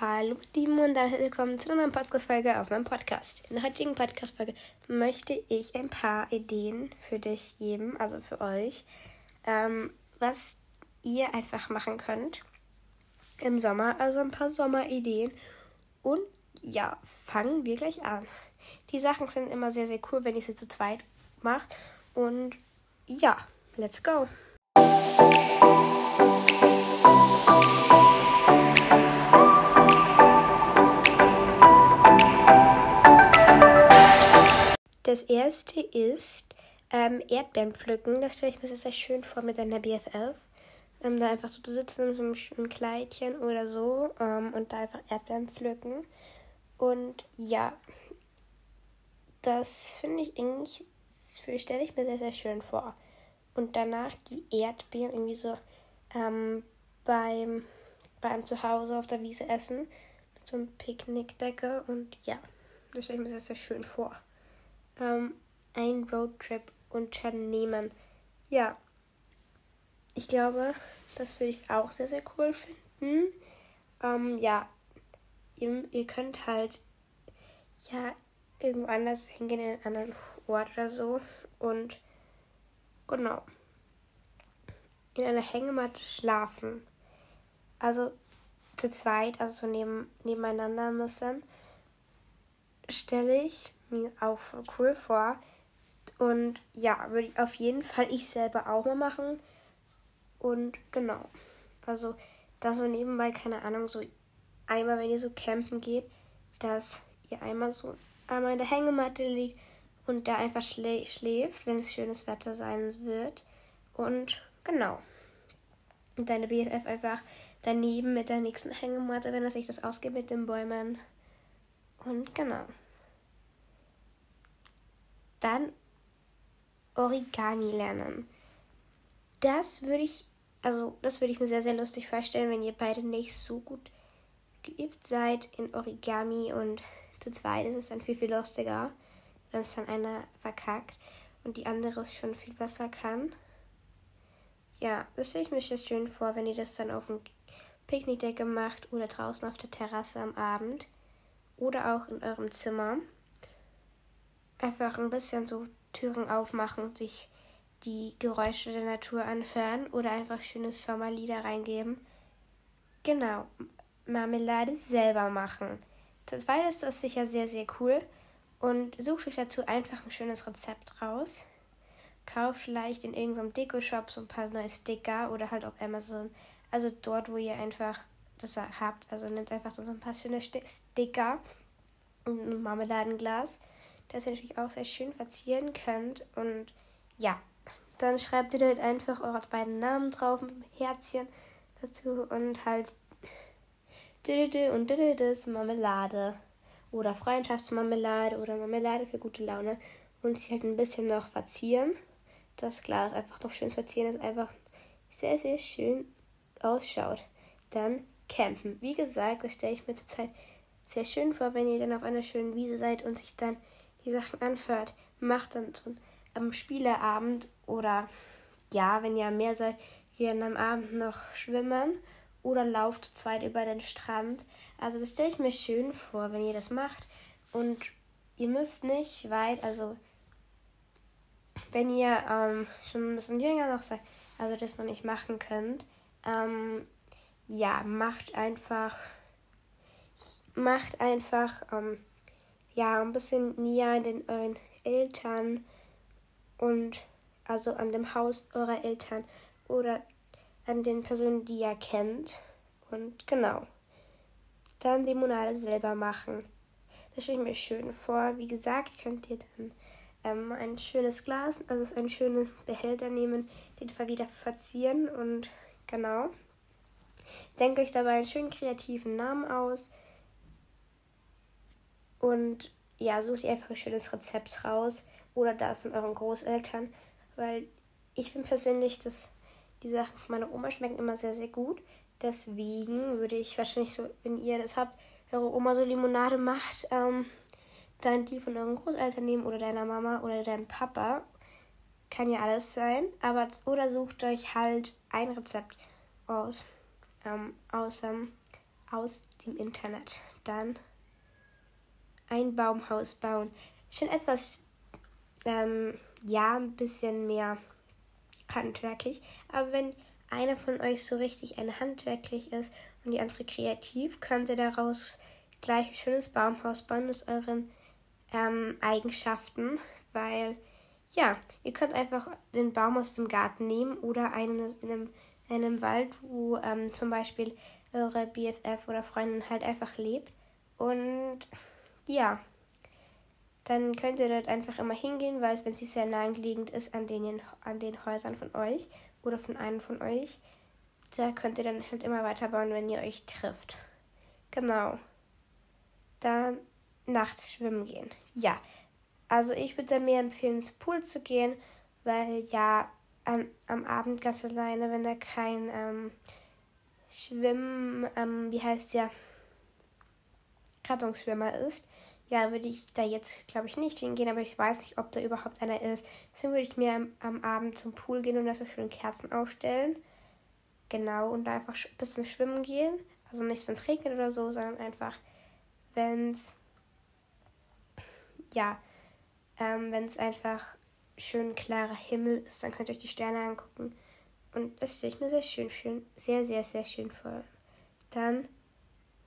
Hallo, lieben und damit willkommen zu einer neuen Podcast-Folge auf meinem Podcast. In der heutigen Podcast-Folge möchte ich ein paar Ideen für dich geben, also für euch, ähm, was ihr einfach machen könnt im Sommer. Also ein paar Sommerideen. Und ja, fangen wir gleich an. Die Sachen sind immer sehr, sehr cool, wenn ihr sie zu zweit macht. Und ja, let's go. Das erste ist ähm, Erdbeeren pflücken. Das stelle ich mir sehr, sehr schön vor mit einer BFF. Ähm, da einfach so zu sitzen in so einem schönen Kleidchen oder so ähm, und da einfach Erdbeeren pflücken. Und ja, das finde ich eigentlich, stelle ich mir sehr, sehr schön vor. Und danach die Erdbeeren irgendwie so ähm, beim, beim Zuhause auf der Wiese essen. Mit so einem Picknickdecke. Und ja, das stelle ich mir sehr, sehr schön vor ähm, einen Roadtrip unternehmen. Ja, ich glaube, das würde ich auch sehr, sehr cool finden. Ähm, ja, ihr, ihr könnt halt ja irgendwo anders hingehen, in einen anderen Ort oder so. Und genau. In einer Hängematte schlafen. Also zu zweit, also so neben, nebeneinander müssen, stelle ich mir auch voll cool vor. Und ja, würde ich auf jeden Fall ich selber auch mal machen. Und genau. Also, da so nebenbei, keine Ahnung, so einmal, wenn ihr so campen geht, dass ihr einmal so einmal in der Hängematte liegt und da einfach schlä schläft, wenn es schönes Wetter sein wird. Und genau. Und deine BFF einfach daneben mit der nächsten Hängematte, wenn er sich das ausgeht mit den Bäumen. Und genau. Dann Origami lernen. Das würde ich, also das würde ich mir sehr, sehr lustig vorstellen, wenn ihr beide nicht so gut geübt seid in Origami und zu zweit ist es dann viel, viel lustiger, wenn es dann einer verkackt und die andere es schon viel besser kann. Ja, das stelle ich mir jetzt schön vor, wenn ihr das dann auf dem Picknickdecke macht oder draußen auf der Terrasse am Abend oder auch in eurem Zimmer einfach ein bisschen so Türen aufmachen, sich die Geräusche der Natur anhören oder einfach schöne Sommerlieder reingeben. Genau, Marmelade selber machen. Das zweite ist das sicher sehr, sehr cool. Und sucht euch dazu einfach ein schönes Rezept raus. Kauft vielleicht in irgendeinem Deko-Shop so ein paar neue Sticker oder halt auf Amazon. Also dort, wo ihr einfach das habt. Also nehmt einfach so ein paar schöne Sticker und ein Marmeladenglas das ihr natürlich auch sehr schön verzieren könnt. Und ja, dann schreibt ihr dort einfach eure beiden Namen drauf mit einem Herzchen dazu und halt und das Marmelade oder Freundschaftsmarmelade oder Marmelade für gute Laune und sie halt ein bisschen noch verzieren. Das Glas einfach noch schön verzieren, dass einfach sehr, sehr schön ausschaut. Dann campen. Wie gesagt, das stelle ich mir zurzeit sehr schön vor, wenn ihr dann auf einer schönen Wiese seid und sich dann die Sachen anhört, macht dann so am Spieleabend oder ja, wenn ihr mehr seid, hier am Abend noch schwimmen oder lauft zu zweit über den Strand. Also das stelle ich mir schön vor, wenn ihr das macht. Und ihr müsst nicht weit, also wenn ihr ähm, schon ein bisschen jünger noch seid, also das noch nicht machen könnt, ähm, ja, macht einfach, macht einfach ähm, ja, ein bisschen näher an den euren Eltern und also an dem Haus eurer Eltern oder an den Personen, die ihr kennt. Und genau. Dann Limonade selber machen. Das stelle ich mir schön vor. Wie gesagt, könnt ihr dann ähm, ein schönes Glas, also einen schönen Behälter nehmen, den wieder verzieren und genau. Denkt euch dabei einen schönen kreativen Namen aus und ja, sucht ihr einfach ein schönes Rezept raus oder das von euren Großeltern, weil ich finde persönlich, dass die Sachen von meiner Oma schmecken immer sehr, sehr gut. Deswegen würde ich wahrscheinlich so, wenn ihr das habt, eure Oma so Limonade macht, ähm, dann die von euren Großeltern nehmen oder deiner Mama oder deinem Papa. Kann ja alles sein. Aber oder sucht euch halt ein Rezept aus. Ähm, aus ähm, aus dem Internet. Dann ein Baumhaus bauen. Schon etwas, ähm, ja, ein bisschen mehr handwerklich. Aber wenn einer von euch so richtig ein handwerklich ist und die andere kreativ, könnt ihr daraus gleich ein schönes Baumhaus bauen aus euren ähm, Eigenschaften, weil ja, ihr könnt einfach den Baum aus dem Garten nehmen oder einen in einem, in einem Wald, wo ähm, zum Beispiel eure BFF oder Freundin halt einfach lebt. Und ja, dann könnt ihr dort einfach immer hingehen, weil es, wenn sie sehr naheliegend ist an den, an den Häusern von euch oder von einem von euch, da könnt ihr dann halt immer weiterbauen, wenn ihr euch trifft. Genau. Dann nachts schwimmen gehen. Ja, also ich würde mir empfehlen, ins Pool zu gehen, weil ja am, am Abend ganz alleine, wenn da kein ähm, Schwimmen, ähm, wie heißt der, Rettungsschwimmer ist, ja, würde ich da jetzt, glaube ich, nicht hingehen, aber ich weiß nicht, ob da überhaupt einer ist. Deswegen würde ich mir am, am Abend zum Pool gehen und so schön Kerzen aufstellen. Genau, und da einfach ein bisschen schwimmen gehen. Also nicht, wenn es regnet oder so, sondern einfach, wenn es, ja, ähm, wenn es einfach schön klarer Himmel ist, dann könnt ihr euch die Sterne angucken. Und das stelle ich mir sehr schön, schön, sehr, sehr, sehr schön vor. Dann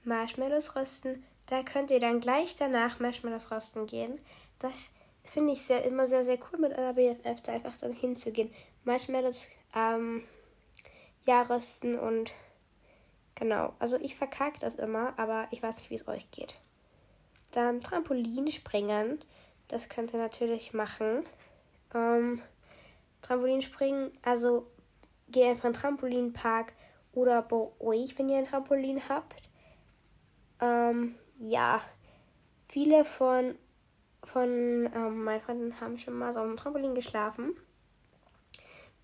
Marshmallows rösten da könnt ihr dann gleich danach Marshmallows rösten gehen. Das finde ich sehr, immer sehr, sehr cool mit eurer BFF, da einfach dann hinzugehen. Marshmallows ähm, ja rösten und genau. Also ich verkacke das immer, aber ich weiß nicht, wie es euch geht. Dann Trampolin springen. Das könnt ihr natürlich machen. Ähm, Trampolinspringen, also geht einfach in den Trampolinpark oder bei euch, wenn ihr ein Trampolin habt. Ähm, ja, viele von, von ähm, meinen Freunden haben schon mal so auf dem Trampolin geschlafen.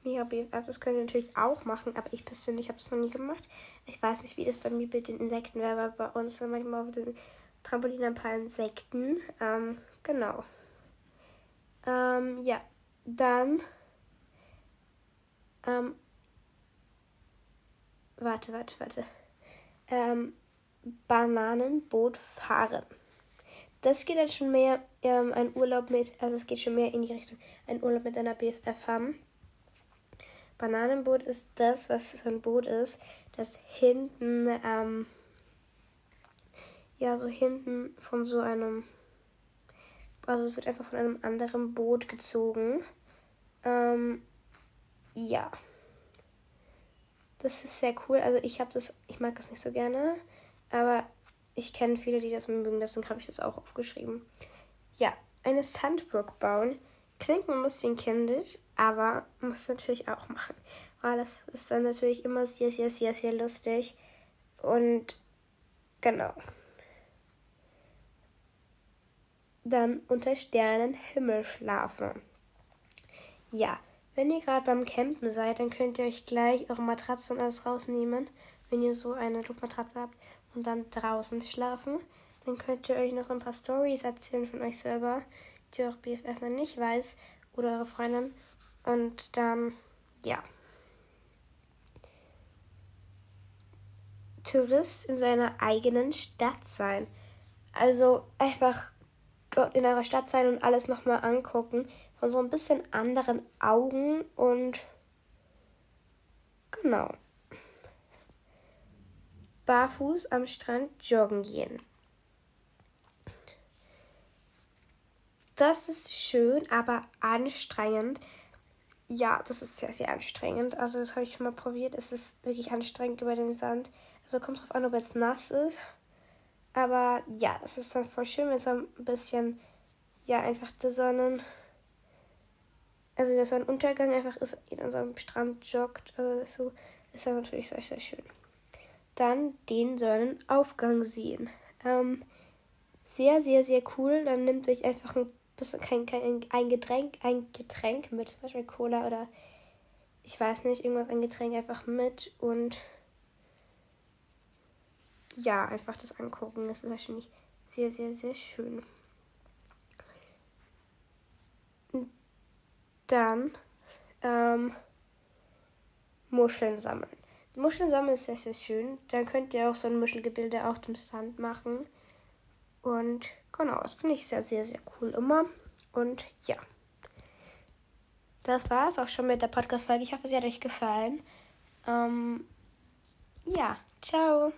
Mega BFF, das könnt ihr natürlich auch machen, aber ich persönlich habe es noch nie gemacht. Ich weiß nicht, wie das bei mir mit den Insekten wäre, aber bei uns sind manchmal auf dem Trampolin ein paar Insekten. Ähm, genau. Ähm, ja, dann. Ähm, warte, warte, warte. Ähm, Bananenboot fahren. Das geht dann schon mehr ähm, ein Urlaub mit, also es geht schon mehr in die Richtung, ein Urlaub mit einer BFF haben. Bananenboot ist das, was so ein Boot ist, das hinten, ähm, ja, so hinten von so einem, also es wird einfach von einem anderen Boot gezogen. Ähm, ja. Das ist sehr cool. Also ich habe das, ich mag das nicht so gerne. Aber ich kenne viele, die das mögen, deswegen habe ich das auch aufgeschrieben. Ja, eine Sandburg bauen klingt ein bisschen kindisch, aber muss natürlich auch machen. Weil das ist dann natürlich immer sehr, sehr, sehr, sehr lustig. Und genau. Dann unter Sternen Himmel schlafen. Ja, wenn ihr gerade beim Campen seid, dann könnt ihr euch gleich eure Matratze und alles rausnehmen, wenn ihr so eine Luftmatratze habt und dann draußen schlafen. Dann könnt ihr euch noch ein paar Stories erzählen von euch selber, die eure BFF noch nicht weiß oder eure Freundin. Und dann, ja. Tourist in seiner eigenen Stadt sein. Also einfach dort in eurer Stadt sein und alles nochmal angucken. Von so ein bisschen anderen Augen und genau barfuß am Strand joggen gehen. Das ist schön, aber anstrengend. Ja, das ist sehr, sehr anstrengend. Also, das habe ich schon mal probiert. Es ist wirklich anstrengend über den Sand. Also, kommt drauf an, ob es nass ist. Aber ja, es ist dann voll schön, wenn es ein bisschen, ja, einfach der Sonnen. Also, der Sonnenuntergang einfach ist, so einem Strand joggt. Also, so ist dann natürlich sehr, sehr schön dann den Sonnenaufgang sehen. Ähm, sehr, sehr, sehr cool. Dann nimmt euch einfach ein bisschen kein, kein, ein Getränk, ein Getränk mit, zum Beispiel Cola oder ich weiß nicht, irgendwas, ein Getränk einfach mit und ja, einfach das angucken. Das ist wahrscheinlich sehr, sehr, sehr schön. Dann ähm, Muscheln sammeln. Muscheln sammeln ist sehr, sehr schön. Dann könnt ihr auch so ein Muschelgebilde auf dem Sand machen. Und genau, das finde ich sehr, sehr, sehr cool immer. Und ja. Das war es auch schon mit der Podcast-Folge. Ich hoffe, sie hat euch gefallen. Ähm, ja, ciao.